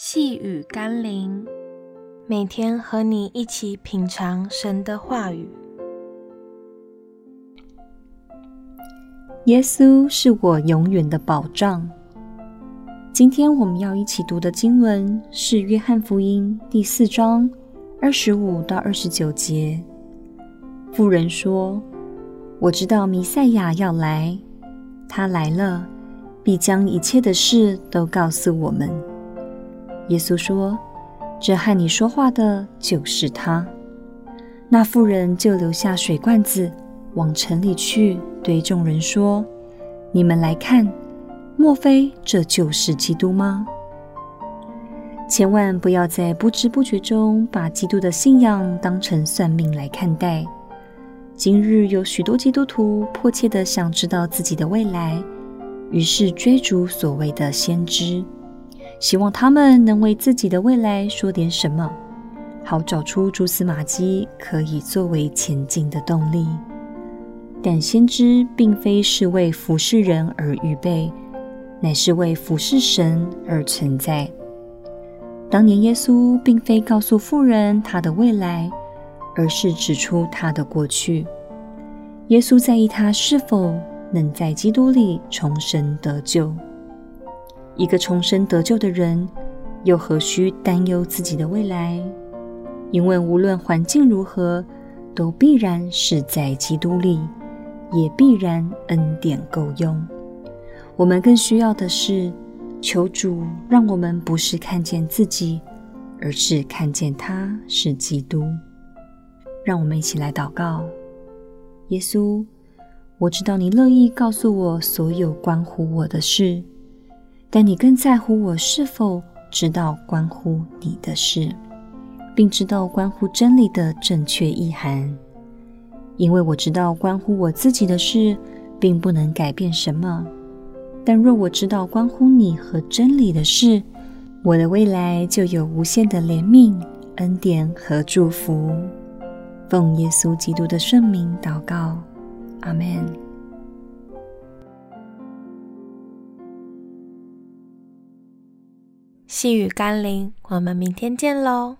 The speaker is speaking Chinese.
细雨甘霖，每天和你一起品尝神的话语。耶稣是我永远的保障。今天我们要一起读的经文是《约翰福音》第四章二十五到二十九节。妇人说：“我知道弥赛亚要来，他来了，必将一切的事都告诉我们。”耶稣说：“这和你说话的就是他。”那妇人就留下水罐子，往城里去，对众人说：“你们来看，莫非这就是基督吗？”千万不要在不知不觉中把基督的信仰当成算命来看待。今日有许多基督徒迫切地想知道自己的未来，于是追逐所谓的先知。希望他们能为自己的未来说点什么，好找出蛛丝马迹，可以作为前进的动力。但先知并非是为服侍人而预备，乃是为服侍神而存在。当年耶稣并非告诉妇人他的未来，而是指出他的过去。耶稣在意他是否能在基督里重生得救。一个重生得救的人，又何须担忧自己的未来？因为无论环境如何，都必然是在基督里，也必然恩典够用。我们更需要的是，求主让我们不是看见自己，而是看见他是基督。让我们一起来祷告：耶稣，我知道你乐意告诉我所有关乎我的事。但你更在乎我是否知道关乎你的事，并知道关乎真理的正确意涵。因为我知道关乎我自己的事，并不能改变什么。但若我知道关乎你和真理的事，我的未来就有无限的怜悯、恩典和祝福。奉耶稣基督的圣名祷告，阿门。细雨甘霖，我们明天见喽。